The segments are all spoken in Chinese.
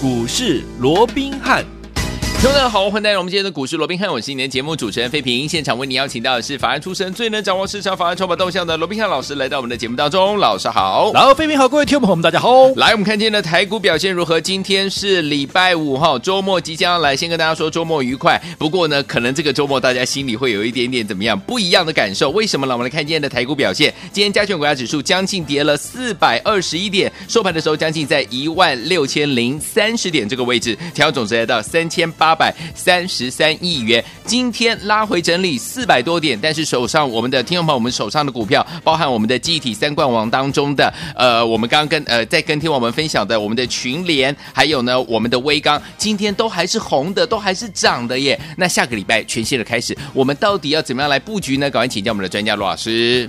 股市罗宾汉。听众大家好，欢迎来到我们今天的股市罗宾汉，我是你的节目主持人费平。现场为你邀请到的是法案出身、最能掌握市场法案筹码动向的罗宾汉老师，来到我们的节目当中。老师好，老费平好，各位听众朋友们大家好。来，我们看今天的台股表现如何？今天是礼拜五哈，周末即将来，先跟大家说周末愉快。不过呢，可能这个周末大家心里会有一点点怎么样不一样的感受？为什么呢？我们来看今天的台股表现，今天加权股价指数将近跌了四百二十一点，收盘的时候将近在一万六千零三十点这个位置，调总值来到三千八百三。十三亿元，今天拉回整理四百多点，但是手上我们的听众朋友，我们手上的股票，包含我们的记忆体三冠王当中的，呃，我们刚刚跟呃在跟听我们分享的我们的群联，还有呢我们的威刚，今天都还是红的，都还是涨的耶。那下个礼拜全新的开始，我们到底要怎么样来布局呢？赶快请教我们的专家罗老师。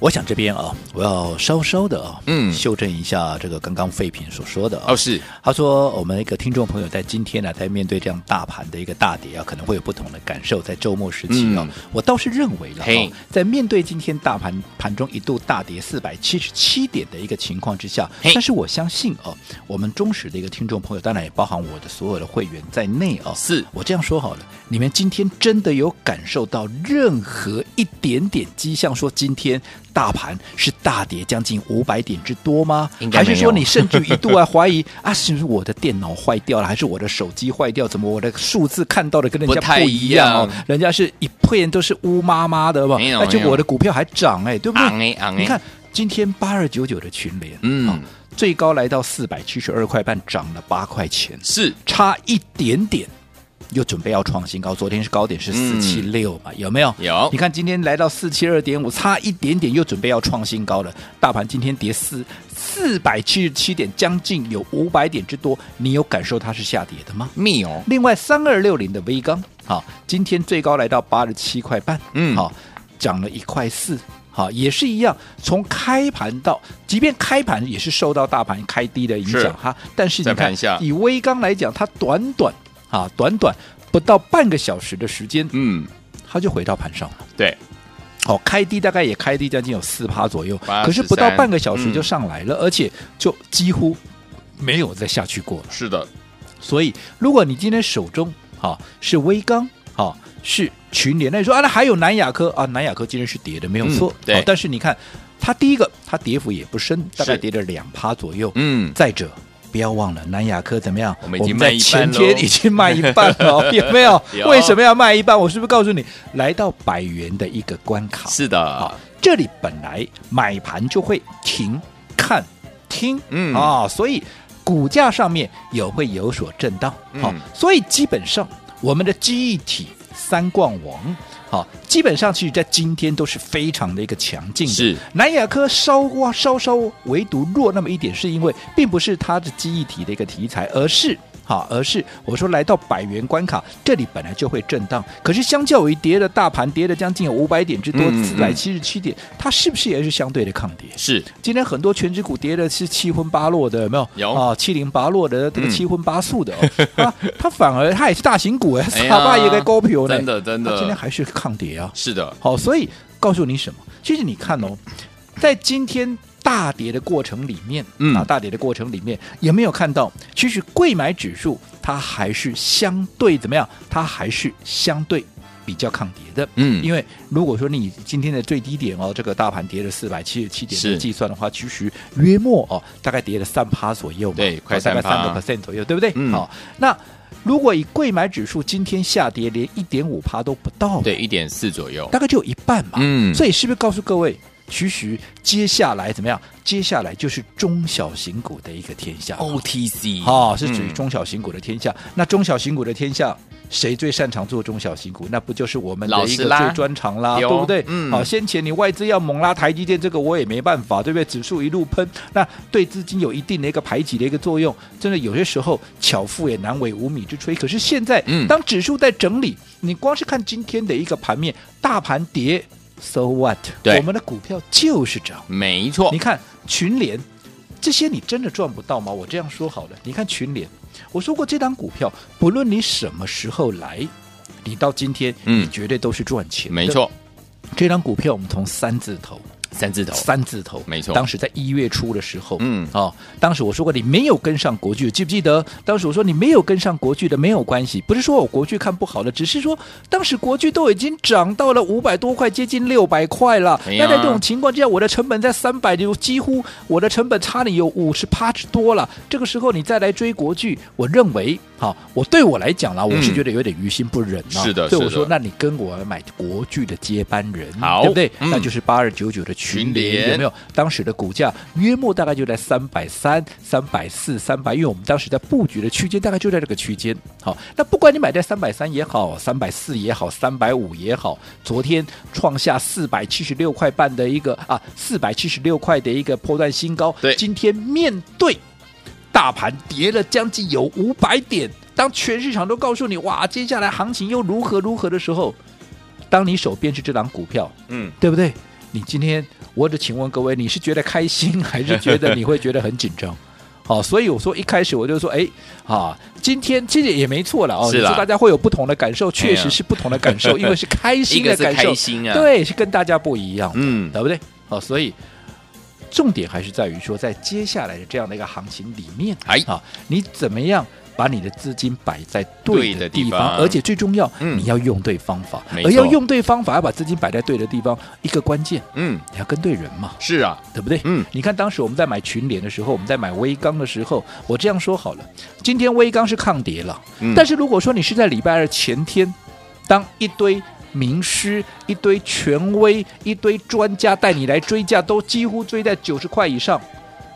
我想这边啊，我要稍稍的啊，嗯，修正一下这个刚刚废品所说的、啊、哦，是。他说我们一个听众朋友在今天呢、啊，在面对这样大盘的一个大跌啊，可能会有不同的感受。在周末时期啊，嗯、我倒是认为了、啊，在面对今天大盘盘中一度大跌四百七十七点的一个情况之下，但是我相信啊，我们忠实的一个听众朋友，当然也包含我的所有的会员在内啊，是。我这样说好了，你们今天真的有感受到任何一点点迹象说今天？大盘是大跌将近五百点之多吗？还是说你甚至一度还怀疑啊，是不是我的电脑坏掉了，还是我的手机坏掉？怎么我的数字看到的跟人家不一样哦？人家是一片都是乌麻麻的吧？而且我的股票还涨哎，对不对？你看今天八二九九的群联，嗯、哦，最高来到四百七十二块半，涨了八块钱，是差一点点。又准备要创新高，昨天是高点是四七六嘛，有没有？有。你看今天来到四七二点五，差一点点又准备要创新高了。大盘今天跌四四百七十七点，将近有五百点之多。你有感受它是下跌的吗？没有。另外三二六零的微钢，好，今天最高来到八十七块半，嗯，好，涨了一块四，好，也是一样。从开盘到，即便开盘也是受到大盘开低的影响哈，但是你看，以微刚来讲，它短短。啊，短短不到半个小时的时间，嗯，它就回到盘上了。对，哦，开低大概也开低将近有四趴左右，可是不到半个小时就上来了，嗯、而且就几乎没有再下去过了。是的，所以如果你今天手中啊是威刚啊是群联，那你说啊，那还有南亚科啊，南亚科今天是跌的没有错，嗯、对，但是你看它第一个它跌幅也不深，大概跌了两趴左右，嗯，再者。不要忘了南亚科怎么样？我们已经卖一半。前天已经卖一半了，有没有？有为什么要卖一半？我是不是告诉你，来到百元的一个关卡？是的，啊，这里本来买盘就会停、看、听，嗯啊，所以股价上面也会有所震荡。好，嗯，所以基本上我们的记忆体三冠王。好，基本上其实在今天都是非常的一个强劲的。是南亚科稍稍稍稍唯独弱那么一点，是因为并不是它的记忆体的一个题材，而是。好，而是我说来到百元关卡，这里本来就会震荡，可是相较于跌的大盘跌了将近有五百点之多，四百七十七点，它是不是也是相对的抗跌？是，今天很多权值股跌的是七荤八落的，有没有？有啊，七零八落的这个七荤八素的，哦 啊，它反而它也是大型股哎，傻爸也该高票呢，真的真的，今天还是抗跌啊。是的，好，所以告诉你什么？其实你看哦，在今天。大跌的过程里面，嗯啊，大跌的过程里面有没有看到？其实贵买指数它还是相对怎么样？它还是相对比较抗跌的，嗯，因为如果说你今天的最低点哦，这个大盘跌了四百七十七点的计算的话，其实约莫哦，大概跌了三趴左右嘛，对，快三趴，大概三个 percent 左右，对不对？嗯，好，那如果以贵买指数今天下跌连一点五趴都不到，对，一点四左右，大概就有一半嘛，嗯，所以是不是告诉各位？其实接下来怎么样？接下来就是中小型股的一个天下，OTC 哈、哦，是属于中小型股的天下。嗯、那中小型股的天下，谁最擅长做中小型股？那不就是我们的一个最专长啦，对不对？嗯，好，先前你外资要猛拉台积电，这个我也没办法，对不对？指数一路喷，那对资金有一定的一个排挤的一个作用。真的有些时候巧妇也难为无米之炊。可是现在，嗯，当指数在整理，你光是看今天的一个盘面，大盘跌。So what？对，我们的股票就是涨，没错。你看群联这些，你真的赚不到吗？我这样说好了，你看群联，我说过这档股票，不论你什么时候来，你到今天，嗯，你绝对都是赚钱。没错，这张股票我们从三字头三字头，三字头，没错。当时在一月初的时候，嗯，哦，当时我说过你没有跟上国剧，记不记得？当时我说你没有跟上国剧的没有关系，不是说我国剧看不好了，只是说当时国剧都已经涨到了五百多块，接近六百块了。哎、那在这种情况之下，我的成本在三百就几乎我的成本差你有五十趴之多了。这个时候你再来追国剧，我认为，好、哦，我对我来讲啦，我是觉得有点于心不忍啊。是的，所以我说，那你跟我买国剧的接班人，好，对不对？嗯、那就是八二九九的。群联有没有？当时的股价约莫大概就在三百三、三百四、三百，因为我们当时在布局的区间大概就在这个区间。好，那不管你买在三百三也好，三百四也好，三百五也好，昨天创下四百七十六块半的一个啊，四百七十六块的一个破断新高。对，今天面对大盘跌了将近有五百点，当全市场都告诉你哇，接下来行情又如何如何的时候，当你手边是这档股票，嗯，对不对？你今天，我只请问各位，你是觉得开心，还是觉得你会觉得很紧张？好，所以我说一开始我就说，哎，啊，今天其实也没错了哦，是说大家会有不同的感受，确实是不同的感受，因为是开心的感受，开心啊，对，是跟大家不一样，嗯，对不对？好，所以重点还是在于说，在接下来的这样的一个行情里面，哎，啊，你怎么样？把你的资金摆在对的地方，地方而且最重要，嗯、你要用对方法，而要用对方法，要把资金摆在对的地方。一个关键，嗯，你要跟对人嘛，是啊，对不对？嗯，你看当时我们在买群联的时候，我们在买威刚的时候，我这样说好了，今天威刚是抗跌了，嗯、但是如果说你是在礼拜二前天，当一堆名师、一堆权威、一堆专家带你来追价，都几乎追在九十块以上，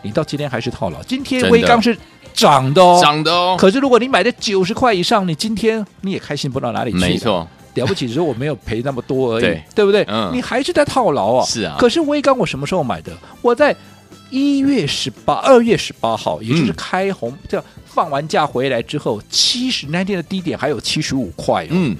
你到今天还是套牢。今天威刚是。涨的哦，涨的哦。可是如果你买在九十块以上，你今天你也开心不到哪里去。没错，了不起只是我没有赔那么多而已，对，不对？嗯，你还是在套牢啊。是啊。可是威刚我什么时候买的？我在一月十八、二月十八号，也就是开红，这、嗯、放完假回来之后，七十那天的低点还有七十五块。嗯。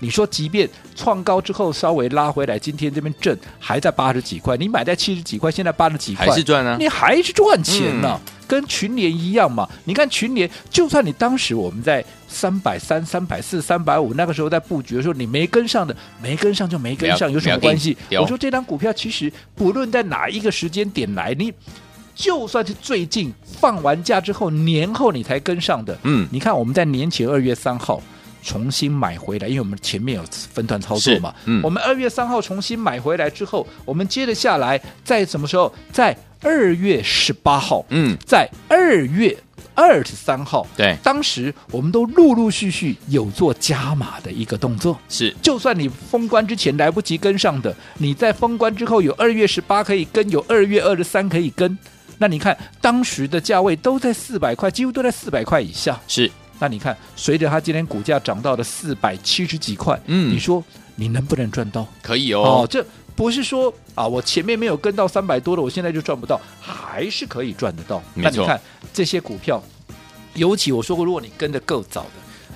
你说，即便创高之后稍微拉回来，今天这边震还在八十几块，你买在七十几块，现在八十几块，还是赚啊？你还是赚钱呢、跟群联一样嘛。你看群联，就算你当时我们在三百三、三百四、三百五那个时候在布局的时候，你没跟上的，没跟上就没跟上，有什么关系？我说这张股票其实不论在哪一个时间点来，你就算是最近放完假之后，年后你才跟上的，嗯，你看我们在年前二月三号。重新买回来，因为我们前面有分段操作嘛。嗯，我们二月三号重新买回来之后，我们接着下来，在什么时候？在二月十八号。嗯，在二月二十三号。对，当时我们都陆陆续续有做加码的一个动作。是，就算你封关之前来不及跟上的，你在封关之后有二月十八可以跟，有二月二十三可以跟。那你看当时的价位都在四百块，几乎都在四百块以下。是。那你看，随着它今天股价涨到了四百七十几块，嗯，你说你能不能赚到？可以哦，哦，这不是说啊，我前面没有跟到三百多的，我现在就赚不到，还是可以赚得到。那你看这些股票，尤其我说过，如果你跟的够早的，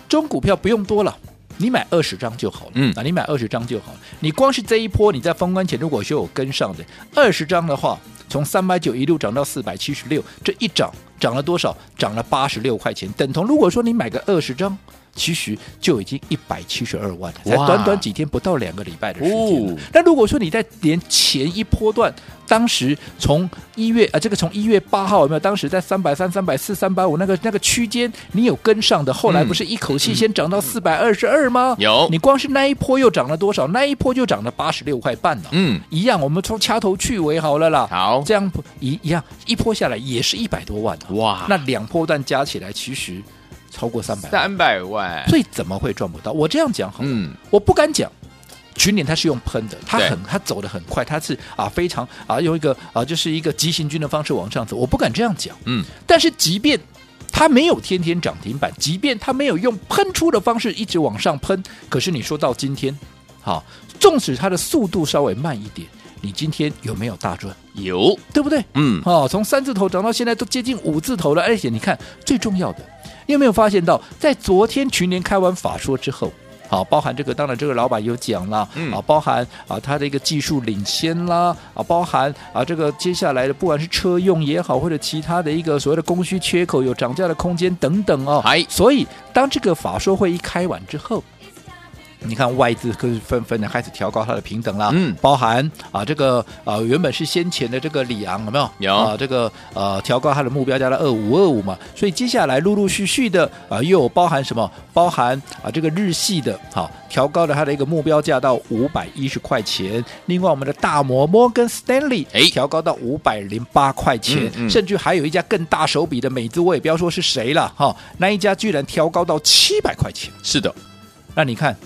中股票不用多了，你买二十张就好了。嗯，啊，你买二十张就好了。你光是这一波，你在封关前如果说有跟上的二十张的话，从三百九一路涨到四百七十六，这一涨。涨了多少？涨了八十六块钱，等同如果说你买个二十张，其实就已经一百七十二万了，才短短几天，不到两个礼拜的时间。那、哦、如果说你在连前一波段，当时从一月啊，这个从一月八号有没有？当时在三百三、三百四、三百五那个那个区间，你有跟上的？后来不是一口气先涨到四百二十二吗？有，你光是那一波又涨了多少？那一波就涨了八十六块半了。嗯，一样，我们从掐头去尾好了啦。好，这样一一样一波下来也是一百多万哇，那两波段加起来其实。超过三百三百万，所以怎么会赚不到？我这样讲好，嗯，我不敢讲。群联它是用喷的，它很它走的很快，它是啊非常啊用一个啊就是一个急行军的方式往上走，我不敢这样讲，嗯。但是即便它没有天天涨停板，即便它没有用喷出的方式一直往上喷，可是你说到今天，好，纵使它的速度稍微慢一点，你今天有没有大赚？有，对不对？嗯，哦，从三字头涨到现在都接近五字头了，而且你看最重要的。你有没有发现到，在昨天群联开完法说之后，好，包含这个，当然这个老板有讲了，嗯、啊，包含啊他的一个技术领先啦，啊，包含啊这个接下来的不管是车用也好，或者其他的一个所谓的供需缺口有涨价的空间等等哦，还所以当这个法说会一开完之后，你看外资可是纷纷的开始调高它的平等了，嗯，包含啊这个啊原本是先前的这个里昂有没有？有。啊这个呃调高它的目标价到二五二五嘛，所以接下来陆陆续续的啊又有包含什么？包含啊这个日系的，好、啊、调高了它的一个目标价到五百一十块钱，另外我们的大摩摩根斯丹利哎。调高到五百零八块钱，嗯嗯、甚至还有一家更大手笔的美资，我也不要说是谁了哈、啊，那一家居然调高到七百块钱，是的，那你看。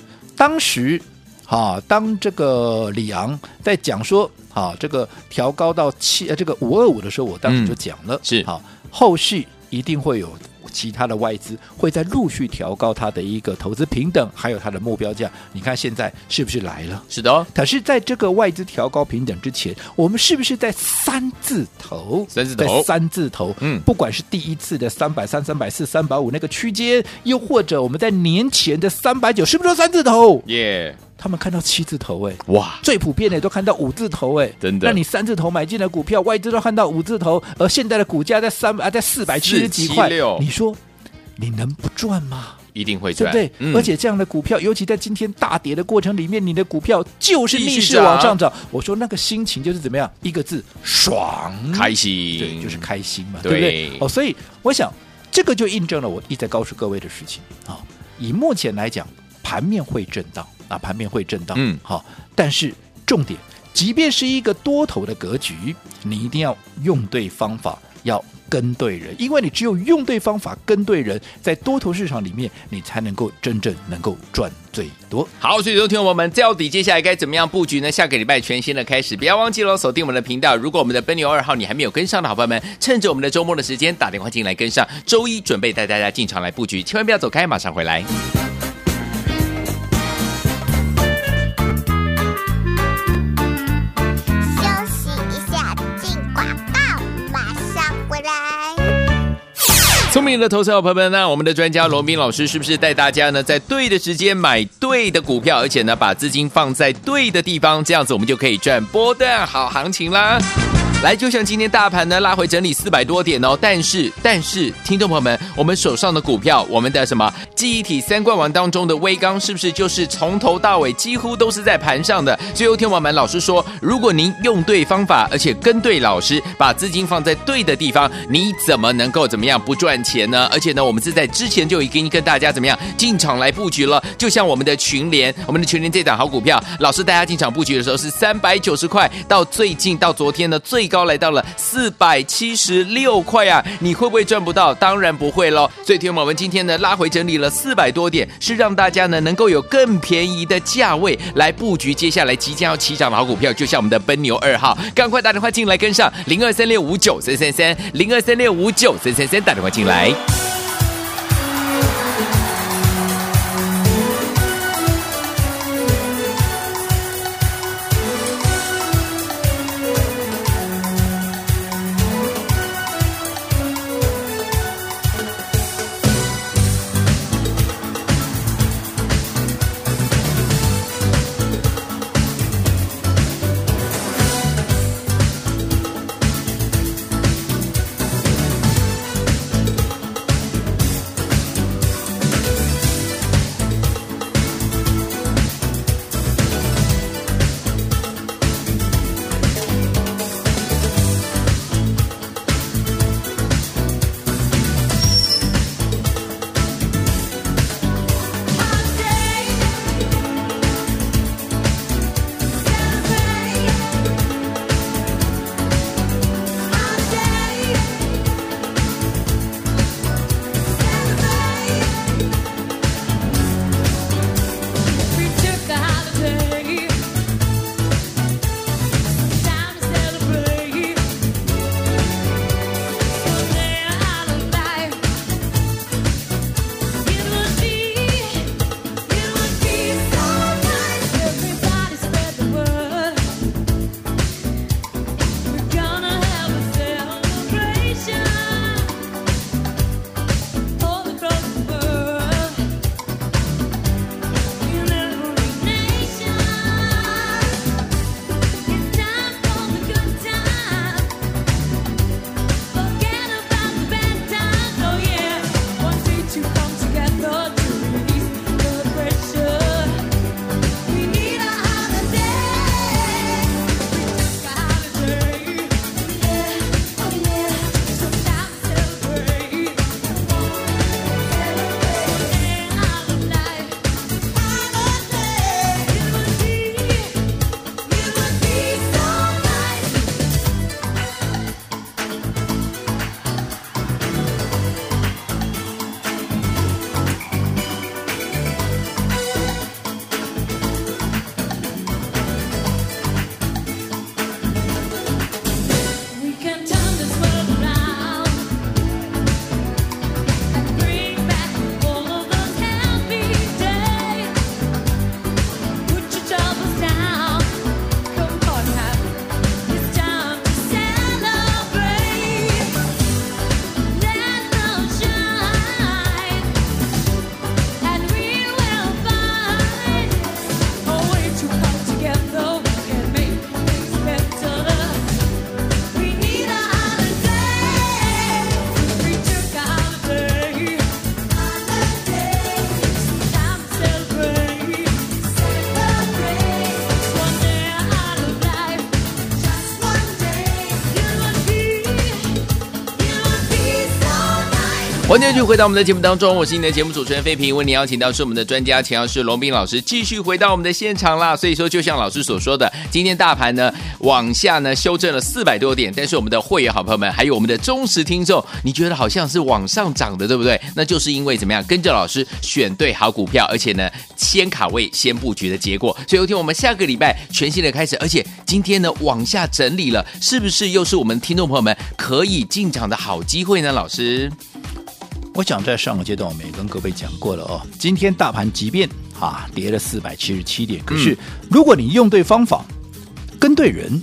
当时，啊，当这个里昂在讲说，啊，这个调高到七，呃，这个五二五的时候，我当时就讲了，嗯、是，好，后续一定会有。其他的外资会在陆续调高它的一个投资平等，还有它的目标价。你看现在是不是来了？是的哦。可是在这个外资调高平等之前，我们是不是在三字头？三字头，在三字头。嗯，不管是第一次的三百三、三百四、三百五那个区间，又或者我们在年前的三百九，是不是都三字头？耶。Yeah. 他们看到七字头哎，哇！最普遍的都看到五字头哎，真的。那你三字头买进的股票，外资都看到五字头，而现在的股价在三啊，在四百七十几块，你说？你能不赚吗？一定会赚，对不对？嗯、而且这样的股票，尤其在今天大跌的过程里面，你的股票就是逆势往上涨。我说那个心情就是怎么样？一个字，爽，开心，对，就是开心嘛，对，对不对？哦，所以我想这个就印证了我一直在告诉各位的事情啊、哦。以目前来讲，盘面会震荡啊，盘面会震荡，嗯，好、哦。但是重点，即便是一个多头的格局，你一定要用对方法，要。跟对人，因为你只有用对方法，跟对人，在多头市场里面，你才能够真正能够赚最多。好，所以说听友们到底接下来该怎么样布局呢？下个礼拜全新的开始，不要忘记喽锁定我们的频道。如果我们的奔牛二号你还没有跟上的好朋友们，趁着我们的周末的时间打电话进来跟上，周一准备带大家进场来布局，千万不要走开，马上回来。明的投资好朋友们，那我们的专家罗斌老师是不是带大家呢，在对的时间买对的股票，而且呢，把资金放在对的地方，这样子我们就可以赚波段好行情啦。来，就像今天大盘呢拉回整理四百多点哦，但是但是，听众朋友们，我们手上的股票，我们的什么记忆体三冠王当中的威刚，是不是就是从头到尾几乎都是在盘上的？最后，听我们老师说，如果您用对方法，而且跟对老师，把资金放在对的地方，你怎么能够怎么样不赚钱呢？而且呢，我们是在之前就已经跟大家怎么样进场来布局了，就像我们的群联，我们的群联这档好股票，老师带大家进场布局的时候是三百九十块，到最近到昨天的最。高来到了四百七十六块啊！你会不会赚不到？当然不会喽。所以，天我们今天呢拉回整理了四百多点，是让大家呢能够有更便宜的价位来布局接下来即将要起涨的好股票，就像我们的奔牛二号，赶快打电话进来跟上零二三六五九三三三零二三六五九三三三打电话进来。欢迎继续回到我们的节目当中，我是你的节目主持人费平，为您邀请到是我们的专家钱老师龙斌老师，继续回到我们的现场啦。所以说，就像老师所说的，今天大盘呢往下呢修正了四百多点，但是我们的会员好朋友们，还有我们的忠实听众，你觉得好像是往上涨的，对不对？那就是因为怎么样，跟着老师选对好股票，而且呢先卡位、先布局的结果。所以有天我们下个礼拜全新的开始，而且今天呢往下整理了，是不是又是我们听众朋友们可以进场的好机会呢？老师？我想在上个阶段我们也跟各位讲过了哦，今天大盘即便啊跌了四百七十七点，可是如果你用对方法，跟对人。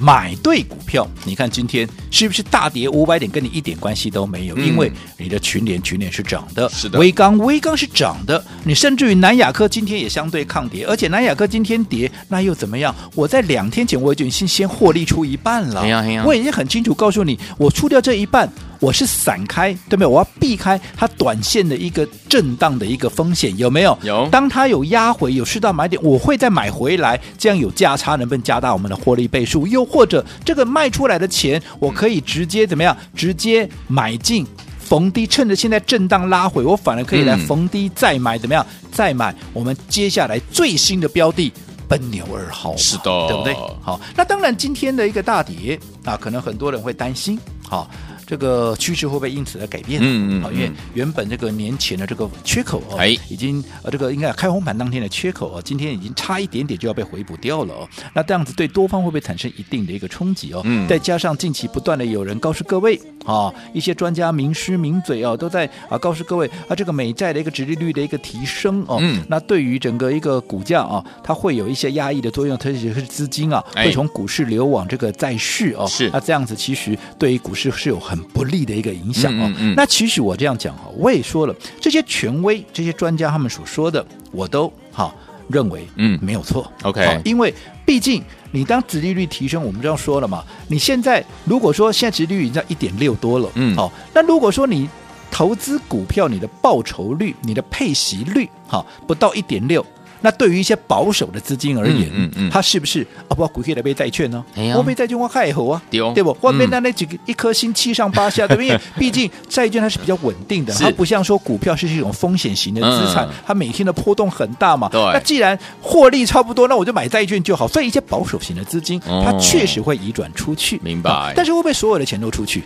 买对股票，你看今天是不是大跌五百点，跟你一点关系都没有？嗯、因为你的群联群联是涨的，是的，微刚微刚是涨的，你甚至于南亚科今天也相对抗跌，而且南亚科今天跌，那又怎么样？我在两天前我已经先先获利出一半了，我已经很清楚告诉你，我出掉这一半。我是散开，对不对？我要避开它短线的一个震荡的一个风险，有没有？有。当它有压回，有适当买点，我会再买回来，这样有价差，能不能加大我们的获利倍数？又或者这个卖出来的钱，我可以直接怎么样？直接买进逢低，趁着现在震荡拉回，我反而可以来逢低再买，怎么样？再买我们接下来最新的标的奔牛二号，是的，对不对？好，那当然今天的一个大跌啊，可能很多人会担心，好。这个趋势会不会因此而改变？嗯嗯，好，因为原本这个年前的这个缺口哦，哎，已经呃，这个应该开红盘当天的缺口哦，今天已经差一点点就要被回补掉了哦。那这样子对多方会不会产生一定的一个冲击哦？嗯，再加上近期不断的有人告诉各位啊，一些专家名师名嘴哦，都在啊告诉各位啊，这个美债的一个殖利率的一个提升哦，嗯，那对于整个一个股价啊，它会有一些压抑的作用，特别是资金啊，会从股市流往这个债市哦，是，那这样子其实对于股市是有很不利的一个影响哦。嗯嗯，那其实我这样讲哈，我也说了，这些权威、这些专家他们所说的，我都好认为，嗯，没有错。OK，因为毕竟你当殖利率提升，我们这样说了嘛，你现在如果说现在殖利率已经在一点六多了，嗯，好，那如果说你投资股票，你的报酬率、你的配息率，哈，不到一点六。那对于一些保守的资金而言，嗯嗯，它是不是啊？不，股可以来买债券呢？我被债券我还好啊，对不？外面那那几个一颗星七上八下，对不对？因为 毕竟债券它是比较稳定的，它不像说股票是一种风险型的资产，它每天的波动很大嘛。对。那既然获利差不多，那我就买债券就好。所以一些保守型的资金，它确实会移转出去。明白。但是会不会所有的钱都出去？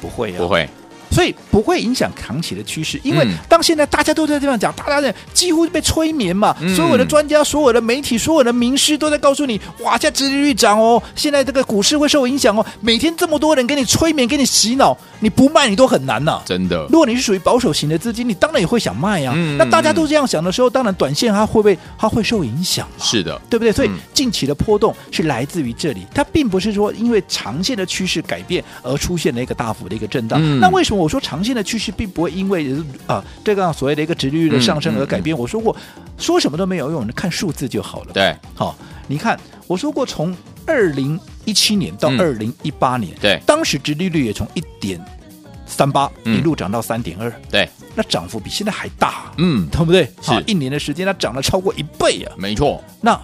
不会啊，不会。所以不会影响扛起的趋势，因为当现在大家都在这样讲，大家的几乎被催眠嘛，嗯、所有的专家、所有的媒体、所有的名师都在告诉你，哇，现在殖利率涨哦，现在这个股市会受影响哦，每天这么多人给你催眠、给你洗脑，你不卖你都很难呐、啊，真的。如果你是属于保守型的资金，你当然也会想卖呀、啊。嗯、那大家都这样想的时候，当然短线它会不会它会受影响嘛？是的，对不对？所以近期的波动是来自于这里，它并不是说因为长线的趋势改变而出现了一个大幅的一个震荡。嗯、那为什么我说长线的趋势？并不会因为啊这个所谓的一个殖利率的上升而改变。嗯嗯嗯、我说过，说什么都没有用，看数字就好了。对，好、哦，你看我说过，从二零一七年到二零一八年，嗯、对，当时殖利率也从一点三八一路涨到三点二，对，那涨幅比现在还大，嗯，对不对？好是，一年的时间它涨了超过一倍啊，没错。那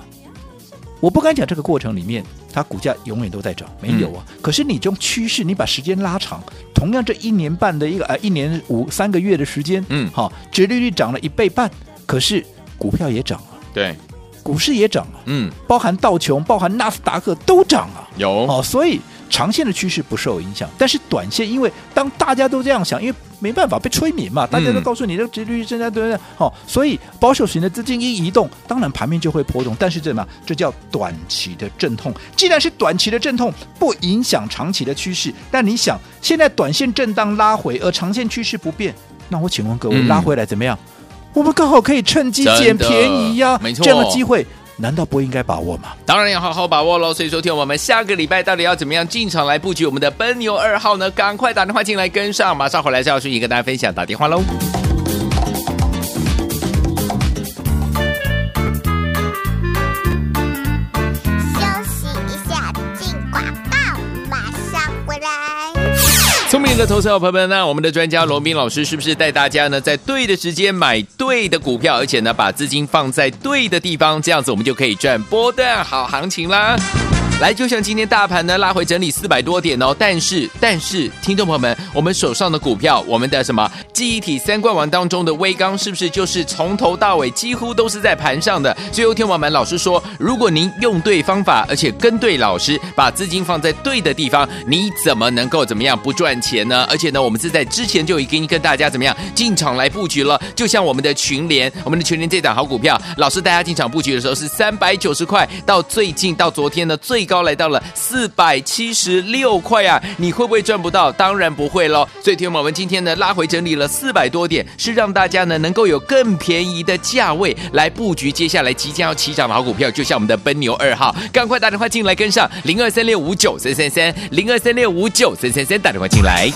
我不敢讲这个过程里面。它股价永远都在涨，没有啊。嗯、可是你这种趋势，你把时间拉长，同样这一年半的一个呃一年五三个月的时间，嗯，好，殖利率涨了一倍半，可是股票也涨了，对，股市也涨了，嗯，包含道琼，包含纳斯达克都涨了，有。哦，所以。长线的趋势不受影响，但是短线，因为当大家都这样想，因为没办法被催眠嘛，大家都告诉你这个殖利率增加对不对？好，所以保守型的资金一移动，当然盘面就会波动。但是这嘛，这叫短期的阵痛。既然是短期的阵痛，不影响长期的趋势。但你想，现在短线震荡拉回，而长线趋势不变，那我请问各位，拉回来怎么样？嗯、我们刚好可以趁机捡便宜呀、啊，没错，这样的机会。难道不应该把握吗？当然要好好把握喽！所以说，听我们下个礼拜到底要怎么样进场来布局我们的奔牛二号呢？赶快打电话进来跟上，马上回来再要继续跟大家分享。打电话喽！的投资好朋友们，那我们的专家罗斌老师是不是带大家呢，在对的时间买对的股票，而且呢，把资金放在对的地方，这样子我们就可以赚波段好行情啦。来，就像今天大盘呢拉回整理四百多点哦，但是但是，听众朋友们，我们手上的股票，我们的什么记忆体三冠王当中的威刚，是不是就是从头到尾几乎都是在盘上的？最后，听我们老师说，如果您用对方法，而且跟对老师，把资金放在对的地方，你怎么能够怎么样不赚钱呢？而且呢，我们是在之前就已经跟大家怎么样进场来布局了，就像我们的群联，我们的群联这档好股票，老师大家进场布局的时候是三百九十块，到最近到昨天呢最。高来到了四百七十六块啊！你会不会赚不到？当然不会喽。所以，听我们今天呢拉回整理了四百多点，是让大家呢能够有更便宜的价位来布局接下来即将要起涨的好股票，就像我们的奔牛二号，赶快打电话进来跟上零二三六五九三三三零二三六五九三三三，打电话进来。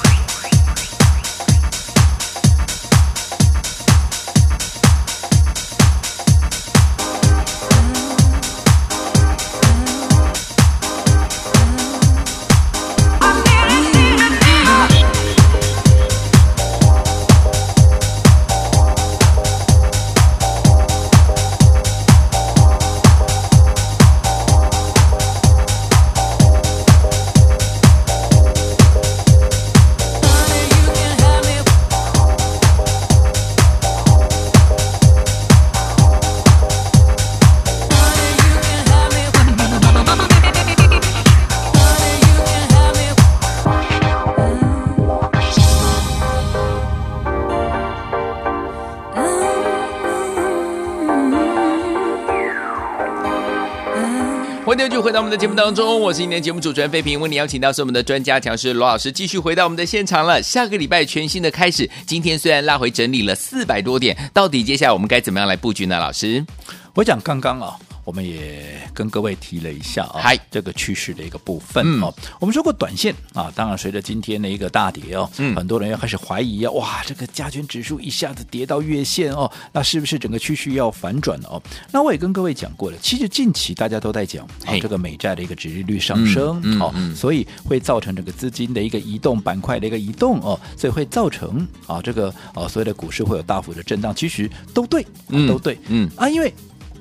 回到我们的节目当中，我是今天节目主持人费平，为你邀请到是我们的专家讲师罗老师，继续回到我们的现场了。下个礼拜全新的开始，今天虽然拉回整理了四百多点，到底接下来我们该怎么样来布局呢？老师，我讲刚刚啊。我们也跟各位提了一下啊，嗨，这个趋势的一个部分哦。嗯、我们说过短线啊，当然随着今天的一个大跌哦，嗯、很多人要开始怀疑啊，哇，这个加权指数一下子跌到月线哦，那是不是整个趋势要反转了哦？那我也跟各位讲过了，其实近期大家都在讲啊，这个美债的一个值利率上升，嗯哦，嗯、所以会造成这个资金的一个移动，板块的一个移动哦，所以会造成啊这个啊所谓的股市会有大幅的震荡，其实都对，嗯、都对，嗯。啊，因为。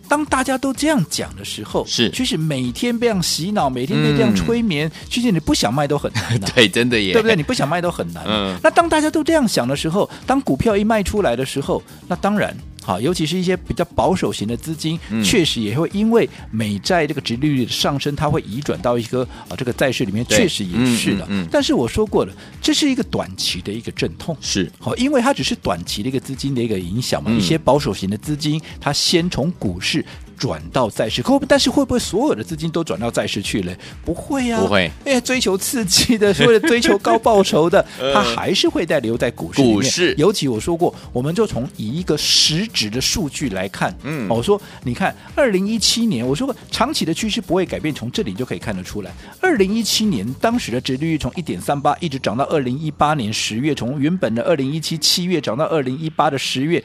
当大家都这样讲的时候，是，其实每天被这样洗脑，每天被这样催眠，嗯、其实你不想卖都很难、啊。对，真的耶，对不对？你不想卖都很难、啊。嗯。那当大家都这样想的时候，当股票一卖出来的时候，那当然。好，尤其是一些比较保守型的资金，嗯、确实也会因为美债这个值利率的上升，它会移转到一个啊这个债市里面，确实也是的。嗯嗯嗯、但是我说过了，这是一个短期的一个阵痛，是。好，因为它只是短期的一个资金的一个影响嘛。嗯、一些保守型的资金，它先从股市转到债市，可但是会不会所有的资金都转到债市去了？不会呀、啊，不会。哎，追求刺激的，为了追求高报酬的，它还是会再留在股市里面。股市，尤其我说过，我们就从以一个实质的数据来看，嗯，我说你看，二零一七年，我说过长期的趋势不会改变，从这里就可以看得出来。二零一七年当时的殖利率从一点三八一直涨到二零一八年十月，从原本的二零一七七月涨到二零一八的十月。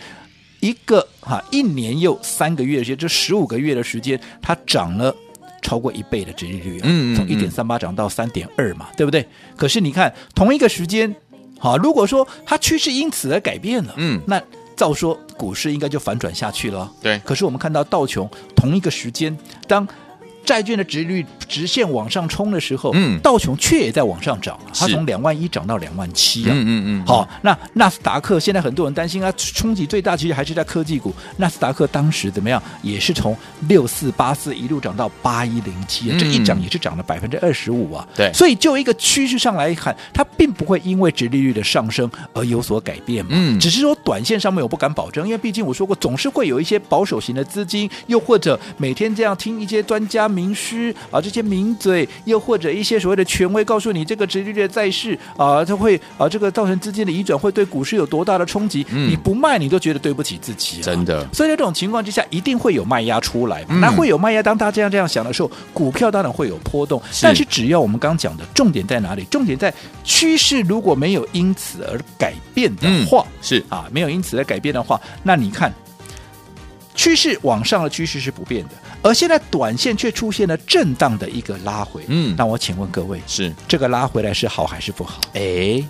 一个哈一年又三个月的时间，这十五个月的时间，它涨了超过一倍的殖利率，嗯，从一点三八涨到三点二嘛，对不对？可是你看同一个时间，好，如果说它趋势因此而改变了，嗯，那照说股市应该就反转下去了，对。可是我们看到道琼同一个时间，当债券的值率直线往上冲的时候，嗯，道琼却也在往上涨，它从两万一涨到两万七啊，嗯嗯嗯。好，那纳斯达克现在很多人担心啊，冲击最大其实还是在科技股。纳斯达克当时怎么样？也是从六四八四一路涨到八一零七，这一涨也是涨了百分之二十五啊。对，所以就一个趋势上来看，它并不会因为殖利率的上升而有所改变嘛。嗯，只是说短线上面我不敢保证，因为毕竟我说过，总是会有一些保守型的资金，又或者每天这样听一些专家。名师啊，这些名嘴，又或者一些所谓的权威，告诉你这个直利率在世啊，它会啊，这个造成资金的移转，会对股市有多大的冲击？嗯、你不卖，你都觉得对不起自己、啊，真的。所以在这种情况之下，一定会有卖压出来。那会有卖压，当大家这样这样想的时候，股票当然会有波动。是但是只要我们刚讲的重点在哪里？重点在趋势如果没有因此而改变的话，嗯、是啊，没有因此而改变的话，那你看。趋势往上的趋势是不变的，而现在短线却出现了震荡的一个拉回。嗯，那我请问各位，是这个拉回来是好还是不好？哎，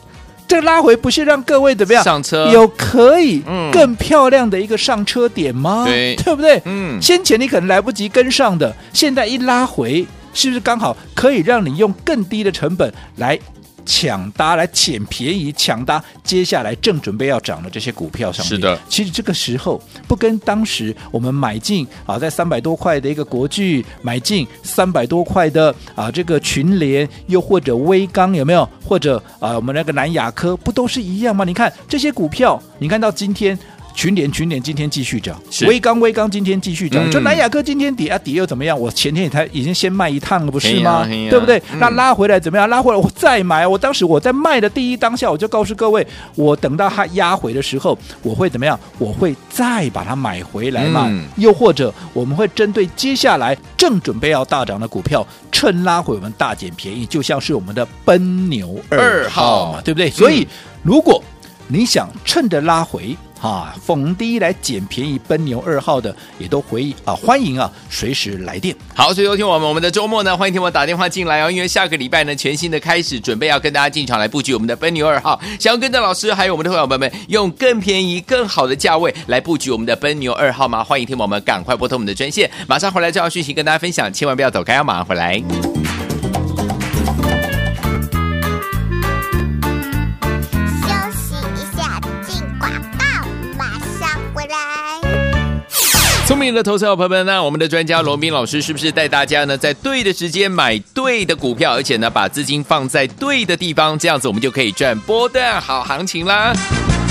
这个拉回不是让各位怎么样上车？有可以更漂亮的一个上车点吗？对，对不对？嗯，先前你可能来不及跟上的，现在一拉回。是不是刚好可以让你用更低的成本来？抢搭来捡便宜，抢搭接下来正准备要涨的这些股票上面。是的，其实这个时候不跟当时我们买进啊，在三百多块的一个国巨买进三百多块的啊这个群联，又或者威刚有没有？或者啊我们那个南亚科，不都是一样吗？你看这些股票，你看到今天。群联群联今天继续涨，威刚威刚今天继续涨，就、嗯、南亚科今天底啊底又怎么样？我前天也才已经先卖一趟了，不是吗？对不对？嗯、那拉回来怎么样？拉回来我再买。我当时我在卖的第一当下，我就告诉各位，我等到它压回的时候，我会怎么样？我会再把它买回来嘛。嗯、又或者我们会针对接下来正准备要大涨的股票，趁拉回我们大捡便宜，就像是我们的奔牛二号嘛，对不对？所以如果你想趁着拉回。啊，逢低来捡便宜，奔牛二号的也都回啊，欢迎啊，随时来电。好，所以有听我们我们的周末呢，欢迎听我打电话进来哦，因为下个礼拜呢，全新的开始，准备要跟大家进场来布局我们的奔牛二号，想要跟着老师还有我们的会员朋友们用更便宜、更好的价位来布局我们的奔牛二号吗？欢迎听我们赶快拨通我们的专线，马上回来这条讯息跟大家分享，千万不要走开，要马上回来。聪明的投资者朋友们，那我们的专家罗斌老师是不是带大家呢，在对的时间买对的股票，而且呢，把资金放在对的地方，这样子我们就可以赚波段好行情啦。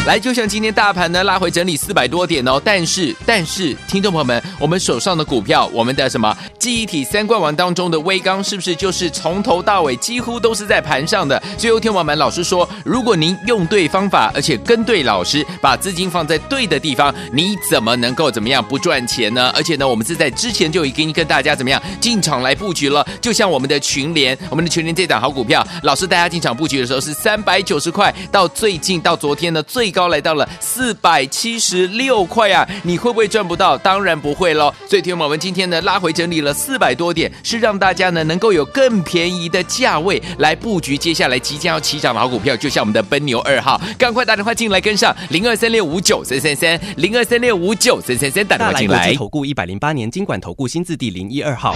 来，就像今天大盘呢拉回整理四百多点哦，但是但是，听众朋友们，我们手上的股票，我们的什么记忆体三冠王当中的威刚，是不是就是从头到尾几乎都是在盘上的？最后，听众朋友们，老师说，如果您用对方法，而且跟对老师，把资金放在对的地方，你怎么能够怎么样不赚钱呢？而且呢，我们是在之前就已经跟大家怎么样进场来布局了，就像我们的群联，我们的群联这档好股票，老师带大家进场布局的时候是三百九十块，到最近到昨天呢最。高来到了四百七十六块啊！你会不会赚不到？当然不会喽。所以，听我们今天呢拉回整理了四百多点，是让大家呢能够有更便宜的价位来布局接下来即将要起涨的好股票，就像我们的奔牛二号，赶快打电话进来跟上零二三六五九三三三零二三六五九三三三，打电话进来。投顾一百零八年金管投顾新字第零一二号。